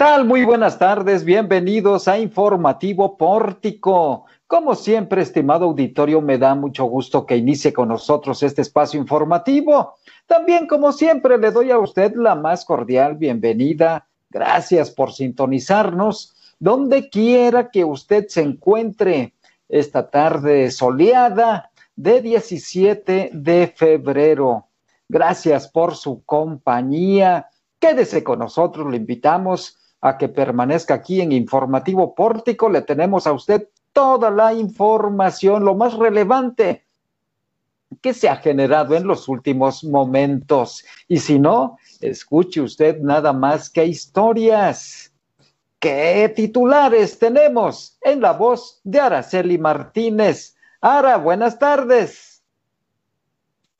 tal? Muy buenas tardes, bienvenidos a Informativo Pórtico. Como siempre, estimado auditorio, me da mucho gusto que inicie con nosotros este espacio informativo. También, como siempre, le doy a usted la más cordial bienvenida. Gracias por sintonizarnos donde quiera que usted se encuentre esta tarde soleada de 17 de febrero. Gracias por su compañía. Quédese con nosotros, le invitamos a que permanezca aquí en Informativo Pórtico. Le tenemos a usted toda la información, lo más relevante que se ha generado en los últimos momentos. Y si no, escuche usted nada más que historias. ¿Qué titulares tenemos en la voz de Araceli Martínez? Ara, buenas tardes.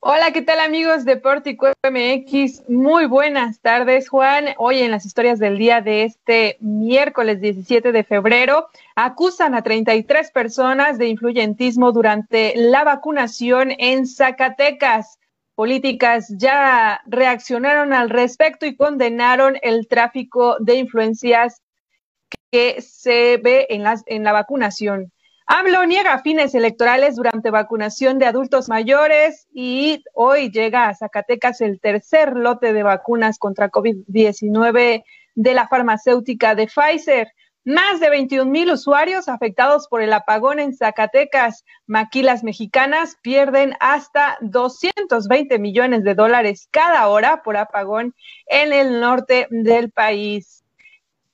Hola, ¿qué tal amigos de Portico MX? Muy buenas tardes, Juan. Hoy en las historias del día de este miércoles 17 de febrero, acusan a 33 personas de influyentismo durante la vacunación en Zacatecas. Políticas ya reaccionaron al respecto y condenaron el tráfico de influencias que se ve en, las, en la vacunación. AMLO niega fines electorales durante vacunación de adultos mayores y hoy llega a Zacatecas el tercer lote de vacunas contra COVID-19 de la farmacéutica de Pfizer. Más de 21 mil usuarios afectados por el apagón en Zacatecas. Maquilas mexicanas pierden hasta 220 millones de dólares cada hora por apagón en el norte del país.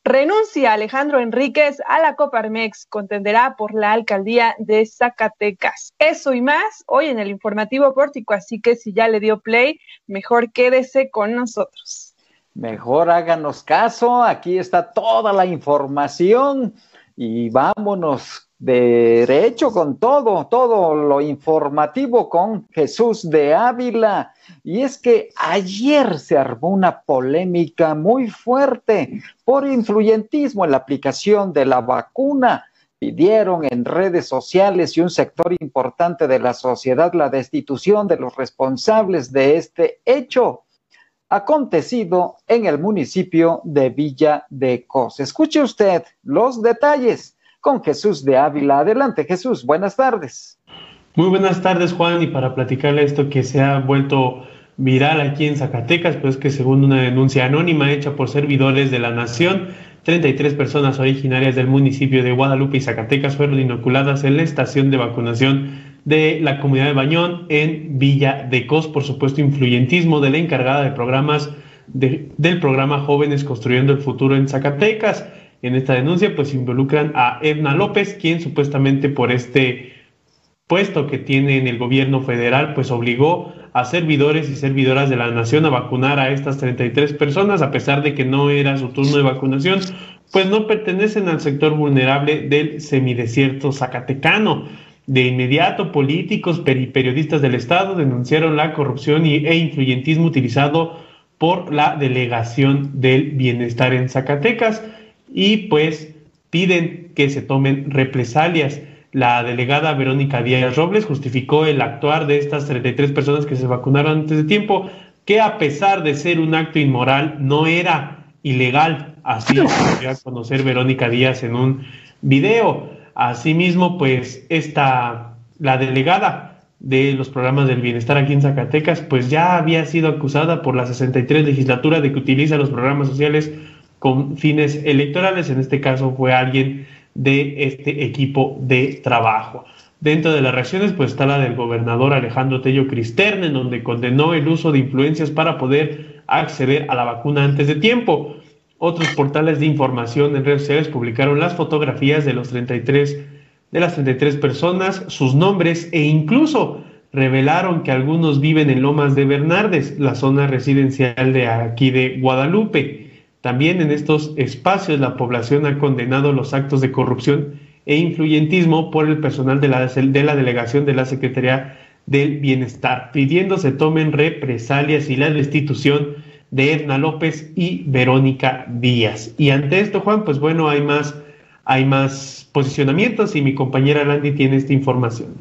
Renuncia Alejandro Enríquez a la Coparmex, contenderá por la alcaldía de Zacatecas. Eso y más hoy en el informativo pórtico, así que si ya le dio play, mejor quédese con nosotros. Mejor háganos caso, aquí está toda la información y vámonos derecho con todo, todo lo informativo con Jesús de Ávila. Y es que ayer se armó una polémica muy fuerte por influyentismo en la aplicación de la vacuna. Pidieron en redes sociales y un sector importante de la sociedad la destitución de los responsables de este hecho acontecido en el municipio de Villa de Cos. Escuche usted los detalles con Jesús de Ávila. Adelante, Jesús, buenas tardes. Muy buenas tardes, Juan, y para platicarle esto que se ha vuelto viral aquí en Zacatecas, pues que según una denuncia anónima hecha por servidores de la Nación, 33 personas originarias del municipio de Guadalupe y Zacatecas fueron inoculadas en la estación de vacunación de la comunidad de Bañón en Villa de Cos, por supuesto, influyentismo de la encargada de programas del programa Jóvenes Construyendo el Futuro en Zacatecas. En esta denuncia pues involucran a Edna López, quien supuestamente por este puesto que tiene en el gobierno federal pues obligó a servidores y servidoras de la nación a vacunar a estas 33 personas a pesar de que no era su turno de vacunación, pues no pertenecen al sector vulnerable del semidesierto zacatecano. De inmediato, políticos y periodistas del Estado denunciaron la corrupción e influyentismo utilizado por la Delegación del Bienestar en Zacatecas y pues piden que se tomen represalias. La delegada Verónica Díaz Robles justificó el actuar de estas 33 personas que se vacunaron antes de tiempo, que a pesar de ser un acto inmoral, no era ilegal. Así lo dio a conocer Verónica Díaz en un video. Asimismo, pues esta, la delegada de los programas del bienestar aquí en Zacatecas, pues ya había sido acusada por la 63 legislatura de que utiliza los programas sociales con fines electorales, en este caso fue alguien de este equipo de trabajo. Dentro de las reacciones, pues está la del gobernador Alejandro Tello Cristerne, en donde condenó el uso de influencias para poder acceder a la vacuna antes de tiempo. Otros portales de información en redes sociales publicaron las fotografías de los 33 de las 33 personas, sus nombres e incluso revelaron que algunos viven en Lomas de Bernardes, la zona residencial de aquí de Guadalupe. También en estos espacios la población ha condenado los actos de corrupción e influyentismo por el personal de la, de la delegación de la Secretaría del Bienestar, pidiendo se tomen represalias y la destitución de Edna López y Verónica Díaz. Y ante esto, Juan, pues bueno, hay más, hay más posicionamientos y mi compañera Landy tiene esta información.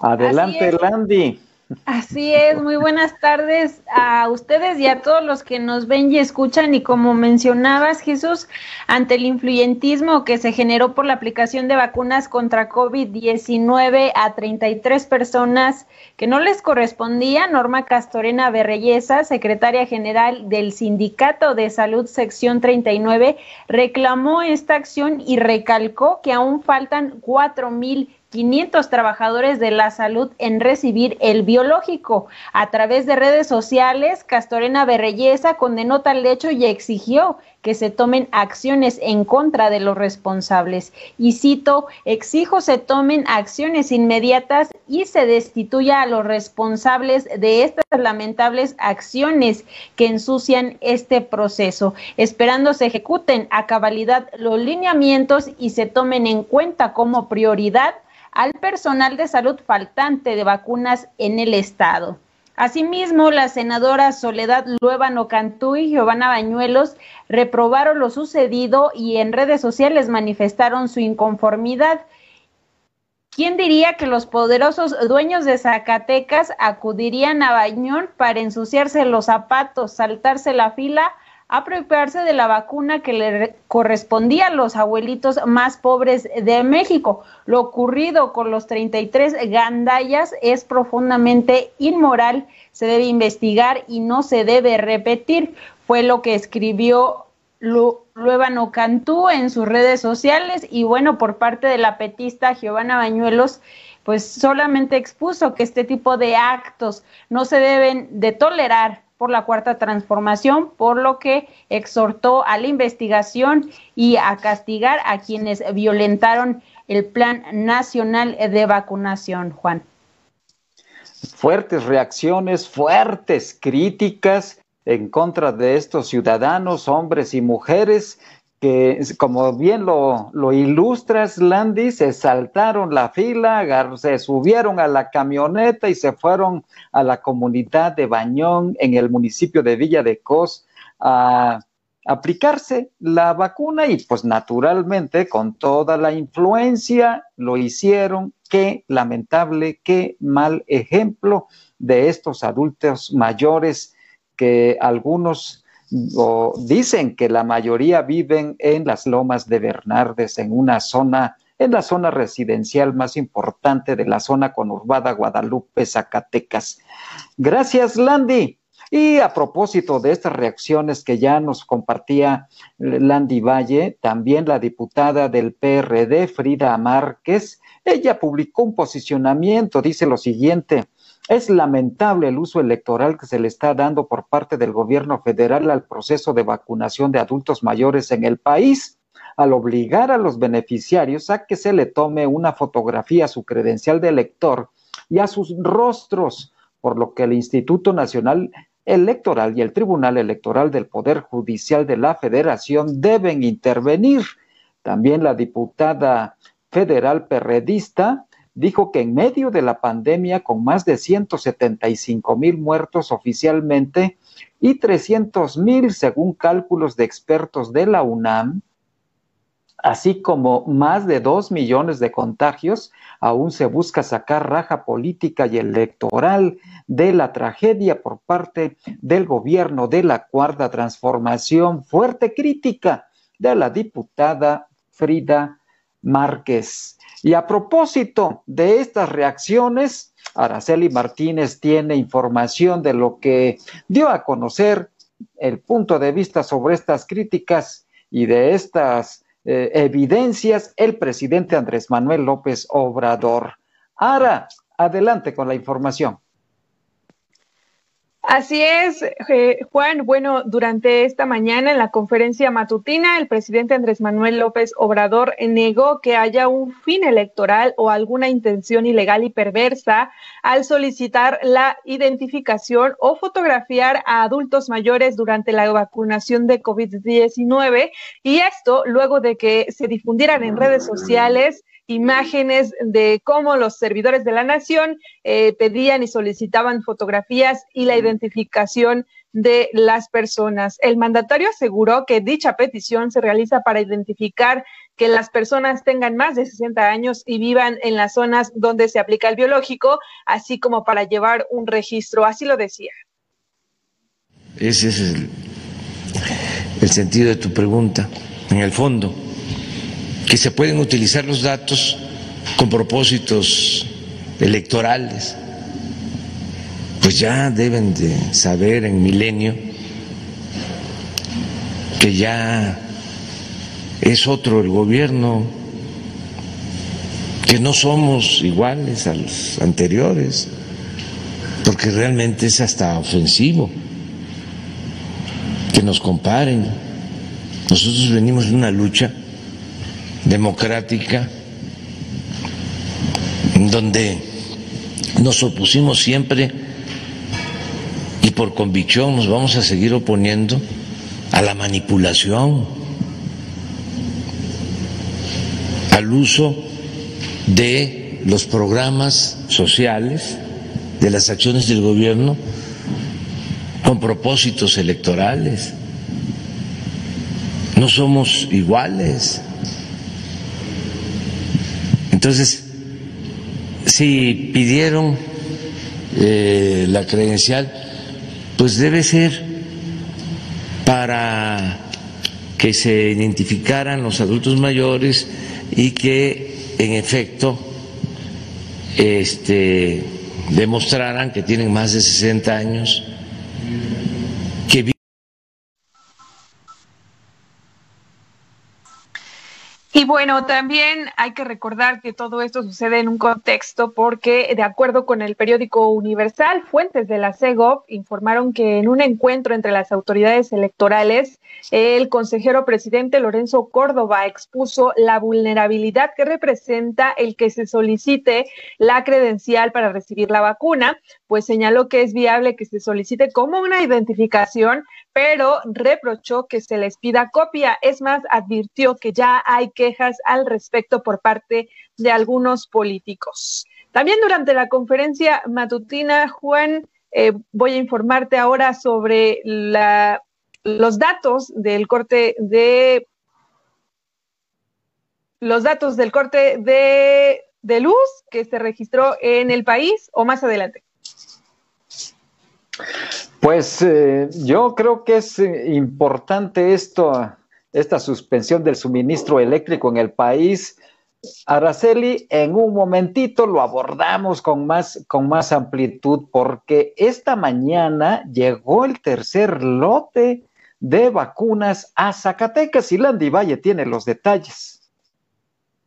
Adelante, Landy. Así es, muy buenas tardes a ustedes y a todos los que nos ven y escuchan. Y como mencionabas, Jesús, ante el influyentismo que se generó por la aplicación de vacunas contra COVID-19 a 33 personas que no les correspondía, Norma Castorena Berreyesa, secretaria general del Sindicato de Salud Sección 39, reclamó esta acción y recalcó que aún faltan cuatro mil 500 trabajadores de la salud en recibir el biológico. A través de redes sociales, Castorena Berreyesa condenó tal hecho y exigió que se tomen acciones en contra de los responsables. Y cito, exijo se tomen acciones inmediatas y se destituya a los responsables de estas lamentables acciones que ensucian este proceso, esperando se ejecuten a cabalidad los lineamientos y se tomen en cuenta como prioridad al personal de salud faltante de vacunas en el estado. Asimismo, la senadora Soledad Luébano Cantú y Giovanna Bañuelos reprobaron lo sucedido y en redes sociales manifestaron su inconformidad. ¿Quién diría que los poderosos dueños de Zacatecas acudirían a Bañón para ensuciarse los zapatos, saltarse la fila apropiarse de la vacuna que le correspondía a los abuelitos más pobres de México. Lo ocurrido con los 33 gandayas es profundamente inmoral, se debe investigar y no se debe repetir. Fue lo que escribió Luébano Cantú en sus redes sociales y bueno, por parte de la petista Giovanna Bañuelos, pues solamente expuso que este tipo de actos no se deben de tolerar por la cuarta transformación, por lo que exhortó a la investigación y a castigar a quienes violentaron el Plan Nacional de Vacunación, Juan. Fuertes reacciones, fuertes críticas en contra de estos ciudadanos, hombres y mujeres que, como bien lo, lo ilustras, Landy, se saltaron la fila, se subieron a la camioneta y se fueron a la comunidad de Bañón en el municipio de Villa de Cos a aplicarse la vacuna y pues naturalmente con toda la influencia lo hicieron. Qué lamentable, qué mal ejemplo de estos adultos mayores que algunos o dicen que la mayoría viven en las lomas de Bernardes, en una zona, en la zona residencial más importante de la zona conurbada Guadalupe, Zacatecas. Gracias, Landy. Y a propósito de estas reacciones que ya nos compartía Landy Valle, también la diputada del PRD, Frida Márquez, ella publicó un posicionamiento, dice lo siguiente, es lamentable el uso electoral que se le está dando por parte del gobierno federal al proceso de vacunación de adultos mayores en el país, al obligar a los beneficiarios a que se le tome una fotografía a su credencial de elector y a sus rostros, por lo que el Instituto Nacional Electoral y el Tribunal Electoral del Poder Judicial de la Federación deben intervenir. También la diputada federal perredista dijo que en medio de la pandemia, con más de 175 mil muertos oficialmente y 300 mil según cálculos de expertos de la UNAM, así como más de dos millones de contagios, aún se busca sacar raja política y electoral de la tragedia por parte del gobierno de la Cuarta Transformación. Fuerte crítica de la diputada Frida Márquez. Y a propósito de estas reacciones, Araceli Martínez tiene información de lo que dio a conocer el punto de vista sobre estas críticas y de estas eh, evidencias el presidente Andrés Manuel López Obrador. Ara, adelante con la información. Así es, eh, Juan. Bueno, durante esta mañana en la conferencia matutina, el presidente Andrés Manuel López Obrador negó que haya un fin electoral o alguna intención ilegal y perversa al solicitar la identificación o fotografiar a adultos mayores durante la vacunación de COVID-19 y esto luego de que se difundieran en redes sociales imágenes de cómo los servidores de la nación eh, pedían y solicitaban fotografías y la identificación de las personas. El mandatario aseguró que dicha petición se realiza para identificar que las personas tengan más de 60 años y vivan en las zonas donde se aplica el biológico, así como para llevar un registro. Así lo decía. Ese es el, el sentido de tu pregunta, en el fondo, que se pueden utilizar los datos con propósitos electorales, pues ya deben de saber en milenio que ya es otro el gobierno, que no somos iguales a los anteriores, porque realmente es hasta ofensivo que nos comparen. Nosotros venimos de una lucha democrática donde nos opusimos siempre y por convicción nos vamos a seguir oponiendo a la manipulación, al uso de los programas sociales, de las acciones del gobierno con propósitos electorales. No somos iguales. Entonces, si pidieron eh, la credencial, pues debe ser para que se identificaran los adultos mayores y que en efecto este, demostraran que tienen más de 60 años y bueno, también hay que recordar que todo esto sucede en un contexto porque, de acuerdo con el periódico Universal, fuentes de la CEGOP informaron que en un encuentro entre las autoridades electorales, el consejero presidente Lorenzo Córdoba expuso la vulnerabilidad que representa el que se solicite la credencial para recibir la vacuna, pues señaló que es viable que se solicite como una identificación pero reprochó que se les pida copia. Es más, advirtió que ya hay quejas al respecto por parte de algunos políticos. También durante la conferencia matutina, Juan, eh, voy a informarte ahora sobre los datos del corte de los datos del corte de, de luz que se registró en el país o más adelante. Pues eh, yo creo que es eh, importante esto, esta suspensión del suministro eléctrico en el país. Araceli, en un momentito lo abordamos con más, con más amplitud porque esta mañana llegó el tercer lote de vacunas a Zacatecas y Landy Valle tiene los detalles.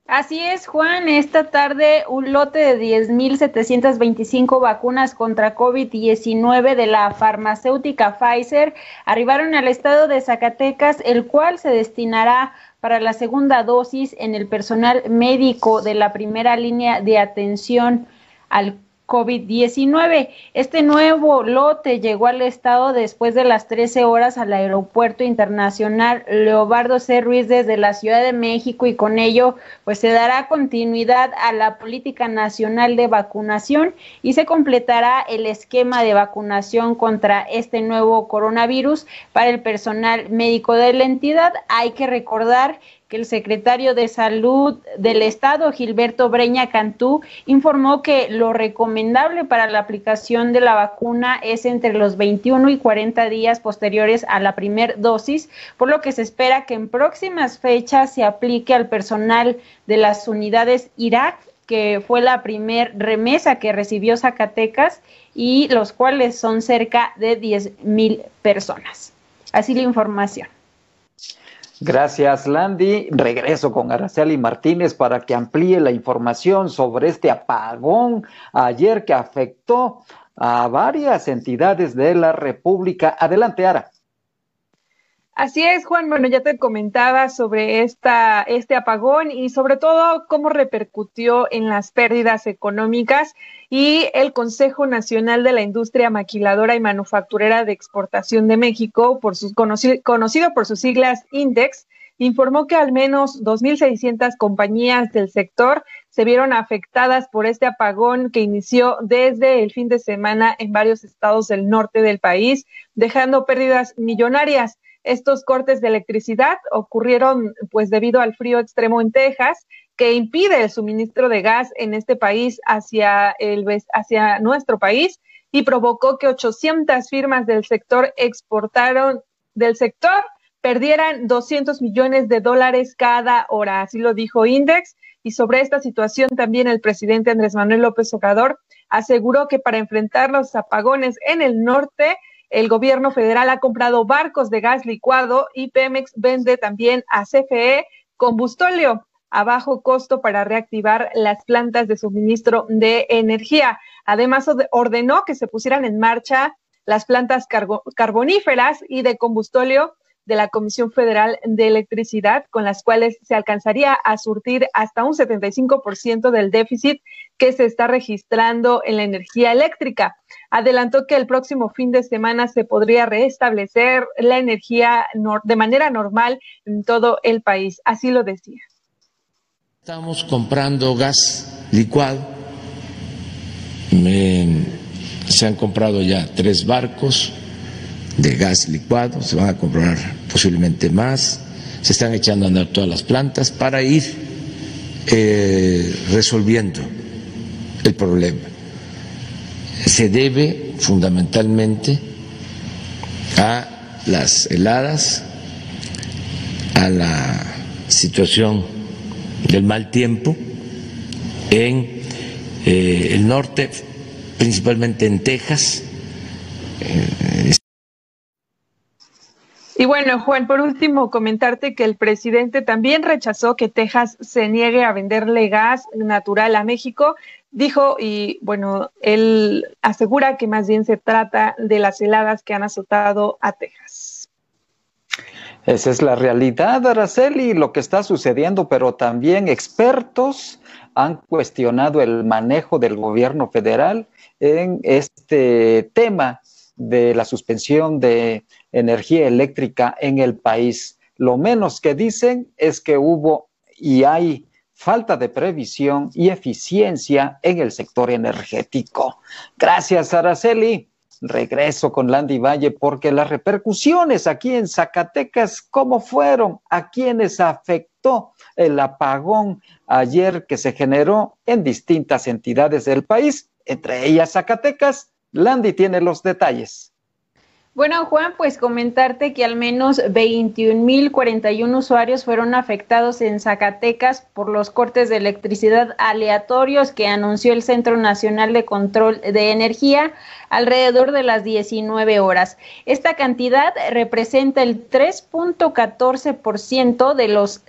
Así es, Juan. Esta tarde un lote de 10.725 vacunas contra COVID-19 de la farmacéutica Pfizer arribaron al estado de Zacatecas, el cual se destinará para la segunda dosis en el personal médico de la primera línea de atención al COVID-19. Este nuevo lote llegó al estado después de las 13 horas al Aeropuerto Internacional Leobardo C. Ruiz desde la Ciudad de México y con ello pues se dará continuidad a la política nacional de vacunación y se completará el esquema de vacunación contra este nuevo coronavirus para el personal médico de la entidad. Hay que recordar el secretario de Salud del Estado, Gilberto Breña Cantú, informó que lo recomendable para la aplicación de la vacuna es entre los 21 y 40 días posteriores a la primer dosis, por lo que se espera que en próximas fechas se aplique al personal de las unidades Irak que fue la primer remesa que recibió Zacatecas y los cuales son cerca de 10 mil personas. Así la información. Gracias, Landy. Regreso con Araceli Martínez para que amplíe la información sobre este apagón ayer que afectó a varias entidades de la República. Adelante, Ara. Así es, Juan. Bueno, ya te comentaba sobre esta, este apagón y sobre todo cómo repercutió en las pérdidas económicas y el Consejo Nacional de la Industria Maquiladora y Manufacturera de Exportación de México, por sus, conocido, conocido por sus siglas INDEX, informó que al menos 2.600 compañías del sector se vieron afectadas por este apagón que inició desde el fin de semana en varios estados del norte del país, dejando pérdidas millonarias. Estos cortes de electricidad ocurrieron pues debido al frío extremo en Texas que impide el suministro de gas en este país hacia, el, hacia nuestro país y provocó que 800 firmas del sector exportaron del sector perdieran 200 millones de dólares cada hora, así lo dijo Index. Y sobre esta situación también el presidente Andrés Manuel López Obrador aseguró que para enfrentar los apagones en el norte, el gobierno federal ha comprado barcos de gas licuado y Pemex vende también a CFE combustóleo a bajo costo para reactivar las plantas de suministro de energía. Además, ordenó que se pusieran en marcha las plantas carboníferas y de combustóleo de la Comisión Federal de Electricidad, con las cuales se alcanzaría a surtir hasta un 75% del déficit que se está registrando en la energía eléctrica. Adelantó que el próximo fin de semana se podría restablecer la energía de manera normal en todo el país. Así lo decía. Estamos comprando gas licuado. se han comprado ya tres barcos de gas licuado, se van a comprar posiblemente más, se están echando a andar todas las plantas para ir eh, resolviendo el problema. Se debe fundamentalmente a las heladas, a la situación del mal tiempo en eh, el norte, principalmente en Texas. Y bueno, Juan, por último, comentarte que el presidente también rechazó que Texas se niegue a venderle gas natural a México. Dijo, y bueno, él asegura que más bien se trata de las heladas que han azotado a Texas. Esa es la realidad, Araceli, lo que está sucediendo, pero también expertos han cuestionado el manejo del gobierno federal en este tema de la suspensión de energía eléctrica en el país. Lo menos que dicen es que hubo y hay falta de previsión y eficiencia en el sector energético. Gracias, Araceli. Regreso con Landy Valle porque las repercusiones aquí en Zacatecas, ¿cómo fueron? ¿A quienes afectó el apagón ayer que se generó en distintas entidades del país, entre ellas Zacatecas? Landy tiene los detalles. Bueno, Juan, pues comentarte que al menos 21.041 usuarios fueron afectados en Zacatecas por los cortes de electricidad aleatorios que anunció el Centro Nacional de Control de Energía alrededor de las 19 horas. Esta cantidad representa el 3.14% de los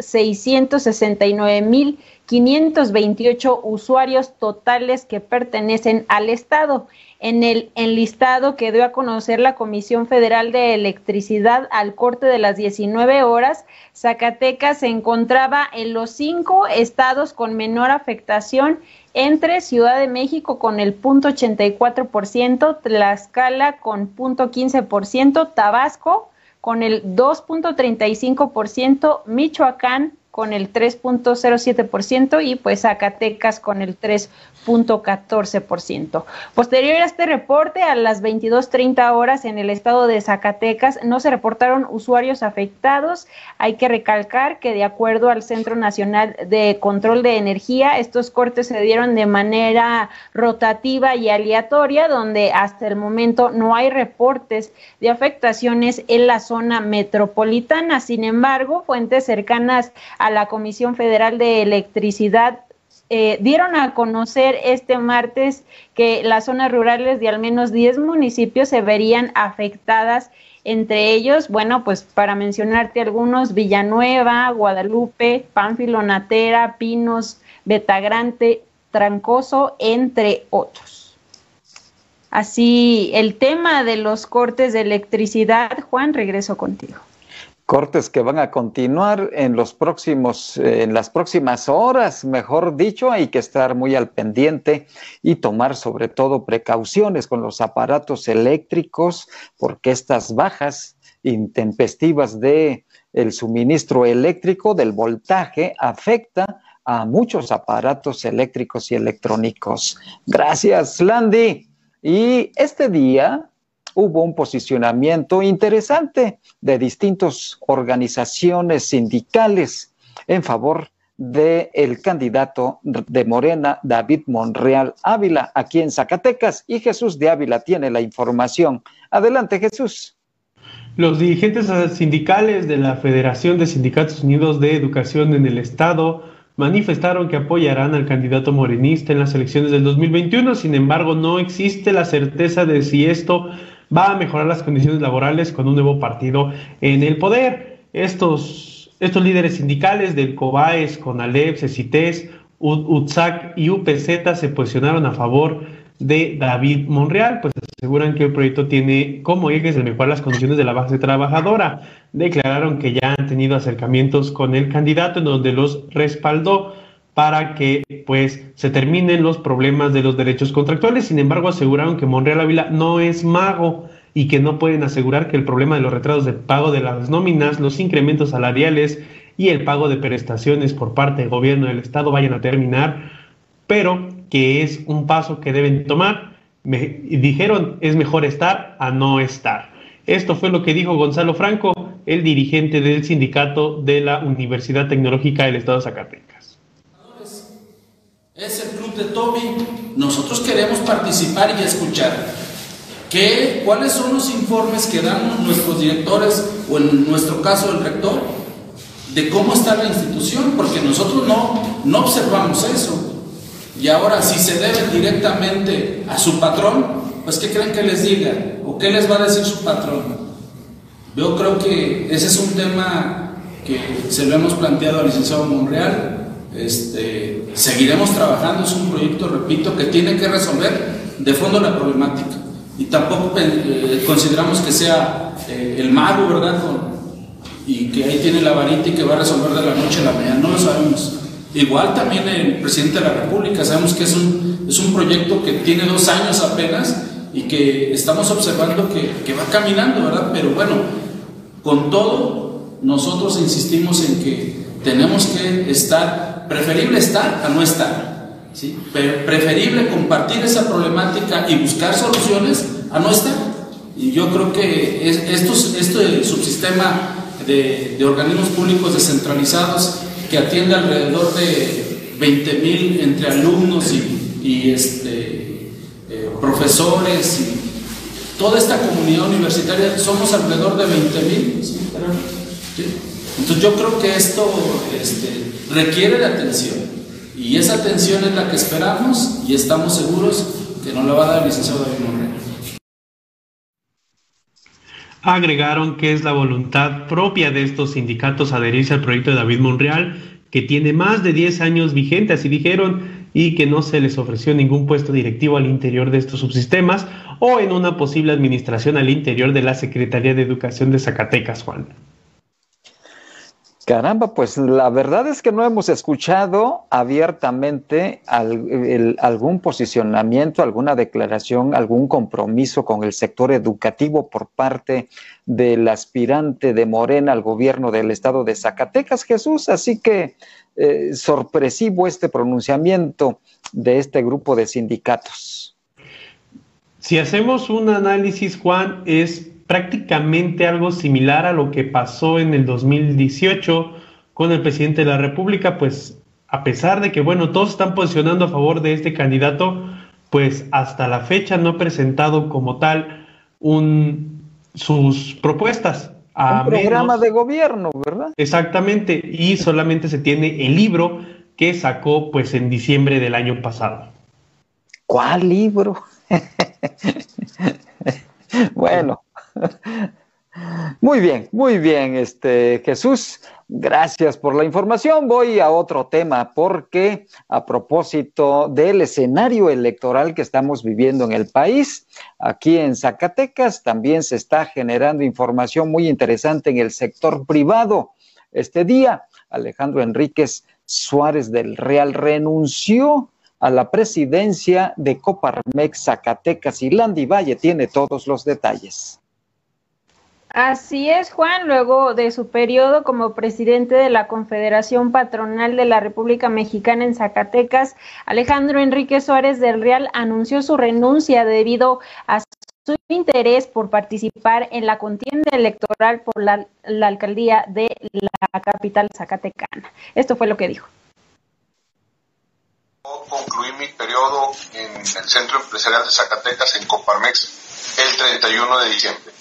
669.528 usuarios totales que pertenecen al Estado. En el enlistado que dio a conocer la Comisión Federal de Electricidad al corte de las 19 horas, Zacatecas se encontraba en los cinco estados con menor afectación entre Ciudad de México con el punto 84%, Tlaxcala con punto 15%, Tabasco con el 2.35%, Michoacán con el 3.07% y pues Zacatecas con el 3.14%. Posterior a este reporte, a las 22.30 horas en el estado de Zacatecas no se reportaron usuarios afectados. Hay que recalcar que de acuerdo al Centro Nacional de Control de Energía, estos cortes se dieron de manera rotativa y aleatoria, donde hasta el momento no hay reportes de afectaciones en la zona metropolitana. Sin embargo, fuentes cercanas a la Comisión Federal de Electricidad eh, dieron a conocer este martes que las zonas rurales de al menos 10 municipios se verían afectadas. Entre ellos, bueno, pues para mencionarte algunos, Villanueva, Guadalupe, Pánfilo, Natera, Pinos, Betagrante, Trancoso, entre otros. Así, el tema de los cortes de electricidad, Juan, regreso contigo cortes que van a continuar en los próximos, en las próximas horas, mejor dicho, hay que estar muy al pendiente y tomar sobre todo precauciones con los aparatos eléctricos, porque estas bajas intempestivas de el suministro eléctrico, del voltaje, afecta a muchos aparatos eléctricos y electrónicos. Gracias, Landy. Y este día hubo un posicionamiento interesante de distintas organizaciones sindicales en favor del el candidato de Morena, David Monreal Ávila, aquí en Zacatecas. Y Jesús de Ávila tiene la información. Adelante, Jesús. Los dirigentes sindicales de la Federación de Sindicatos Unidos de Educación en el Estado manifestaron que apoyarán al candidato morenista en las elecciones del 2021. Sin embargo, no existe la certeza de si esto va a mejorar las condiciones laborales con un nuevo partido en el poder. Estos, estos líderes sindicales del COBAES, CONALEP, CECITES, UTSAC y UPZ se posicionaron a favor de David Monreal, pues aseguran que el proyecto tiene como ejes el mejorar las condiciones de la base trabajadora. Declararon que ya han tenido acercamientos con el candidato en donde los respaldó para que pues se terminen los problemas de los derechos contractuales. Sin embargo, aseguraron que Monreal Ávila no es mago y que no pueden asegurar que el problema de los retrasos de pago de las nóminas, los incrementos salariales y el pago de prestaciones por parte del gobierno del estado vayan a terminar, pero que es un paso que deben tomar. Me, dijeron es mejor estar a no estar. Esto fue lo que dijo Gonzalo Franco, el dirigente del sindicato de la Universidad Tecnológica del Estado de Zacatecas. Es el club de Toby. Nosotros queremos participar y escuchar. ¿Qué, ¿Cuáles son los informes que dan nuestros directores o en nuestro caso el rector de cómo está la institución? Porque nosotros no, no observamos eso. Y ahora, si se debe directamente a su patrón, pues ¿qué creen que les diga? ¿O qué les va a decir su patrón? Yo creo que ese es un tema que se lo hemos planteado al licenciado Monreal. Este, seguiremos trabajando, es un proyecto, repito, que tiene que resolver de fondo la problemática. Y tampoco eh, consideramos que sea eh, el mago, ¿verdad? y que ahí tiene la varita y que va a resolver de la noche a la mañana, no lo sabemos. Igual también el presidente de la República, sabemos que es un, es un proyecto que tiene dos años apenas y que estamos observando que, va caminando, ¿verdad? Pero bueno, con todo, nosotros insistimos en que tenemos que estar, preferible estar a no estar, ¿sí? preferible compartir esa problemática y buscar soluciones a no estar. Y yo creo que es, estos, este subsistema de, de organismos públicos descentralizados que atiende alrededor de 20 mil entre alumnos y, este, eh, profesores y toda esta comunidad universitaria, somos alrededor de 20 mil. Entonces yo creo que esto este, requiere de atención y esa atención es la que esperamos y estamos seguros que nos la va a dar el licenciado David Monreal. Agregaron que es la voluntad propia de estos sindicatos adherirse al proyecto de David Monreal, que tiene más de 10 años vigente, así dijeron, y que no se les ofreció ningún puesto directivo al interior de estos subsistemas o en una posible administración al interior de la Secretaría de Educación de Zacatecas, Juan. Caramba, pues la verdad es que no hemos escuchado abiertamente algún posicionamiento, alguna declaración, algún compromiso con el sector educativo por parte del aspirante de Morena al gobierno del estado de Zacatecas, Jesús. Así que eh, sorpresivo este pronunciamiento de este grupo de sindicatos. Si hacemos un análisis, Juan, es prácticamente algo similar a lo que pasó en el 2018 con el presidente de la República, pues a pesar de que, bueno, todos están posicionando a favor de este candidato, pues hasta la fecha no ha presentado como tal un, sus propuestas. A un programa de gobierno, ¿verdad? Exactamente, y solamente se tiene el libro que sacó pues en diciembre del año pasado. ¿Cuál libro? bueno, muy bien, muy bien, este Jesús. Gracias por la información. Voy a otro tema porque a propósito del escenario electoral que estamos viviendo en el país, aquí en Zacatecas también se está generando información muy interesante en el sector privado. Este día, Alejandro Enríquez Suárez del Real renunció a la presidencia de Coparmex Zacatecas y Landy Valle tiene todos los detalles. Así es, Juan. Luego de su periodo como presidente de la Confederación Patronal de la República Mexicana en Zacatecas, Alejandro Enrique Suárez del Real anunció su renuncia debido a su interés por participar en la contienda electoral por la, alcaldía de la capital zacatecana. Esto fue lo que dijo. Concluí mi periodo en el Centro Empresarial de Zacatecas en Coparmex el 31 de diciembre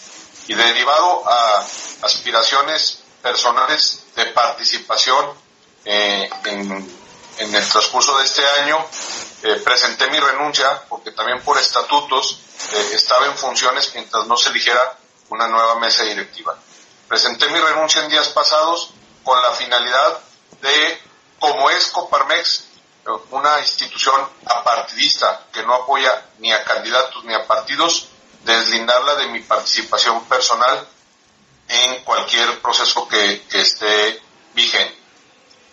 y derivado a aspiraciones personales de participación eh, en, el transcurso de este año, eh, presenté mi renuncia porque también por estatutos eh, estaba en funciones mientras no se eligiera una nueva mesa directiva. Presenté mi renuncia en días pasados con la finalidad de, como es Coparmex, una institución apartidista que no apoya ni a candidatos ni a partidos, deslindarla de mi participación personal en cualquier proceso que, esté vigente.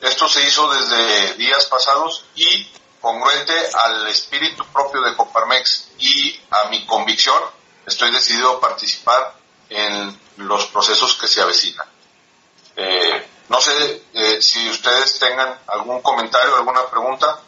Esto se hizo desde días pasados y congruente al espíritu propio de Coparmex y a mi convicción, estoy decidido a participar en los procesos que se avecinan. Eh, no sé eh, si ustedes tengan algún comentario, alguna pregunta.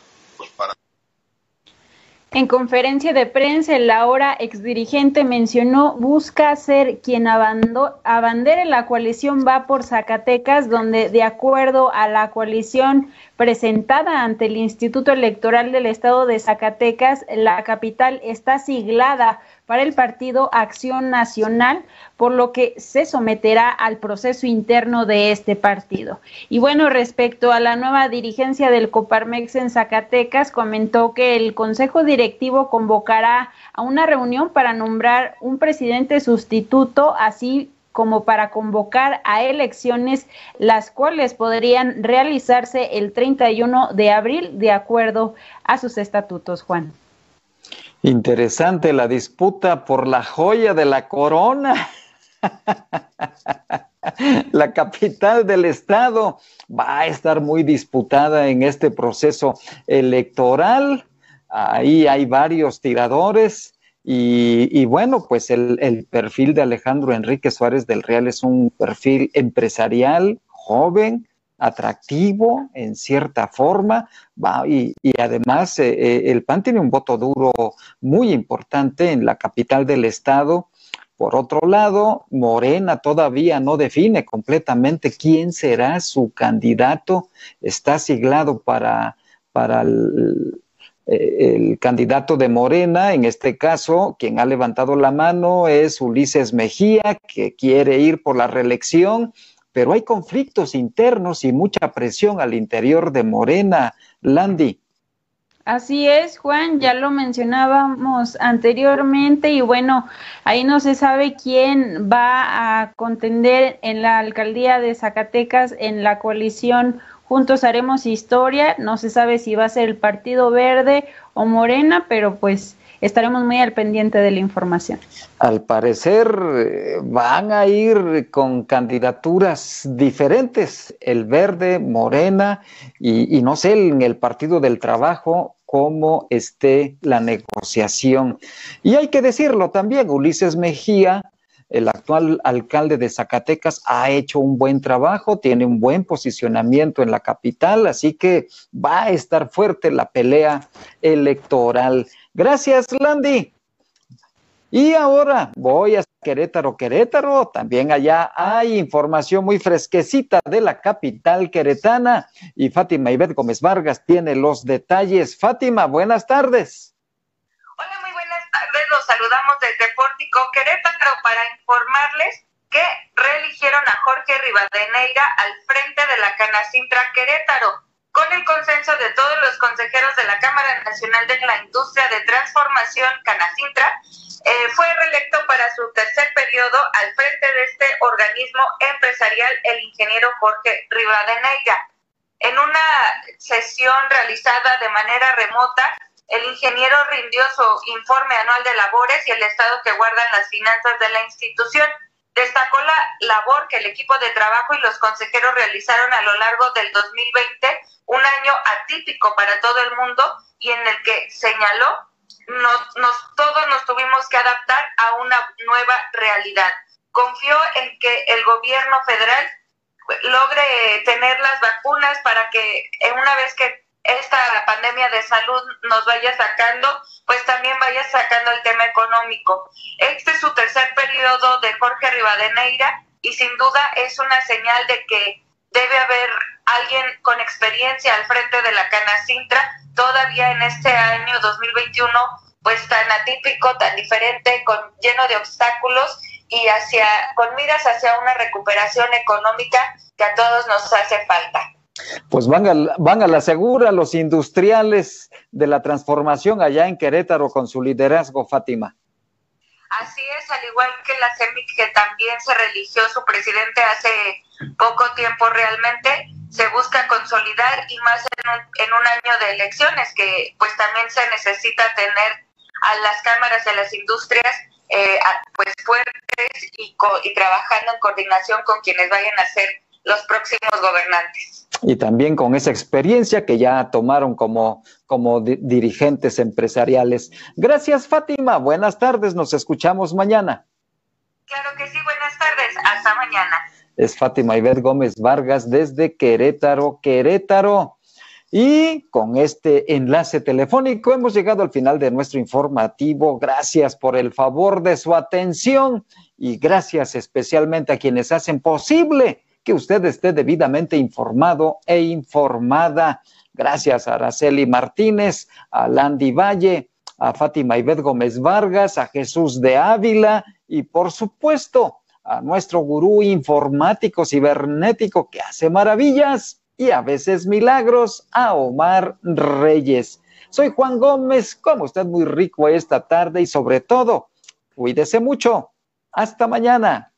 En conferencia de prensa, el ahora exdirigente mencionó busca ser quien abandere la coalición Va por Zacatecas, donde de acuerdo a la coalición presentada ante el Instituto Electoral del Estado de Zacatecas, la capital está siglada para el partido Acción Nacional, por lo que se someterá al proceso interno de este partido. Y bueno, respecto a la nueva dirigencia del Coparmex en Zacatecas, comentó que el Consejo Directivo convocará a una reunión para nombrar un presidente sustituto, así como para convocar a elecciones, las cuales podrían realizarse el 31 de abril de acuerdo a sus estatutos, Juan. Interesante la disputa por la joya de la corona. la capital del estado va a estar muy disputada en este proceso electoral. Ahí hay varios tiradores y, bueno, pues el, perfil de Alejandro Enrique Suárez del Real es un perfil empresarial, joven, atractivo en cierta forma, y, además eh, eh, el PAN tiene un voto duro muy importante en la capital del estado. Por otro lado, Morena todavía no define completamente quién será su candidato. Está siglado para, para el, eh, el candidato de Morena, en este caso, quien ha levantado la mano es Ulises Mejía, que quiere ir por la reelección pero hay conflictos internos y mucha presión al interior de Morena, Landy. Así es, Juan, ya lo mencionábamos anteriormente y bueno, ahí no se sabe quién va a contender en la alcaldía de Zacatecas en la coalición Juntos Haremos Historia, no se sabe si va a ser el Partido Verde o Morena, pero pues estaremos muy al pendiente de la información. Al parecer eh, van a ir con candidaturas diferentes, el verde, Morena y, no sé, en el Partido del Trabajo, cómo esté la negociación. Y hay que decirlo también, Ulises Mejía, el actual alcalde de Zacatecas ha hecho un buen trabajo, tiene un buen posicionamiento en la capital, así que va a estar fuerte la pelea electoral. Gracias, Landy. Y ahora voy a Querétaro, Querétaro. También allá hay información muy fresquecita de la capital queretana. Y Fátima Ibet Gómez Vargas tiene los detalles. Fátima, buenas tardes. Hola, muy buenas tardes. Los saludamos desde Pórtico Querétaro para informarles que reeligieron a Jorge Rivadeneira al frente de la Canacintra Querétaro con el consenso de todos los consejeros de la Cámara Nacional de la Industria de Transformación, Canacintra, eh, fue reelecto para su tercer periodo al frente de este organismo empresarial el ingeniero Jorge Rivadeneira. En una sesión realizada de manera remota, el ingeniero rindió su informe anual de labores y el estado que guardan las finanzas de la institución. Destacó la labor que el equipo de trabajo y los consejeros realizaron a lo largo del 2020 un año atípico para todo el mundo y en el que señaló nos, nos, todos nos tuvimos que adaptar a una nueva realidad. confío en que el gobierno federal logre tener las vacunas para que una vez que esta pandemia de salud nos vaya sacando, pues también vaya sacando el tema económico. Este es su tercer periodo de Jorge Rivadeneira y sin duda es una señal de que debe haber alguien con experiencia al frente de la Canacintra todavía en este año 2021 pues tan atípico, tan diferente, con lleno de obstáculos y hacia con miras hacia una recuperación económica que a todos nos hace falta. Pues van a, van a la segura los industriales de la transformación allá en Querétaro con su liderazgo, Fátima. Así es, al igual que la CEMIC, que también se religió su presidente hace poco tiempo realmente, se busca consolidar y más en un, en un año de elecciones, que pues también se necesita tener a las cámaras de las industrias eh, pues fuertes y, y trabajando en coordinación con quienes vayan a ser los próximos gobernantes. Y también con esa experiencia que ya tomaron como, como dirigentes empresariales. Gracias, Fátima. Buenas tardes. Nos escuchamos mañana. Claro que sí. Buenas tardes. Hasta mañana. Es Fátima Ibet Gómez Vargas desde Querétaro, Querétaro. Y con este enlace telefónico hemos llegado al final de nuestro informativo. Gracias por el favor de su atención y gracias especialmente a quienes hacen posible que usted esté debidamente informado e informada. Gracias a Araceli Martínez, a Landy Valle, a Fátima Ibet Gómez Vargas, a Jesús de Ávila y por supuesto a nuestro gurú informático cibernético que hace maravillas y a veces milagros, a Omar Reyes. Soy Juan Gómez, como usted muy rico esta tarde y sobre todo, cuídese mucho. Hasta mañana.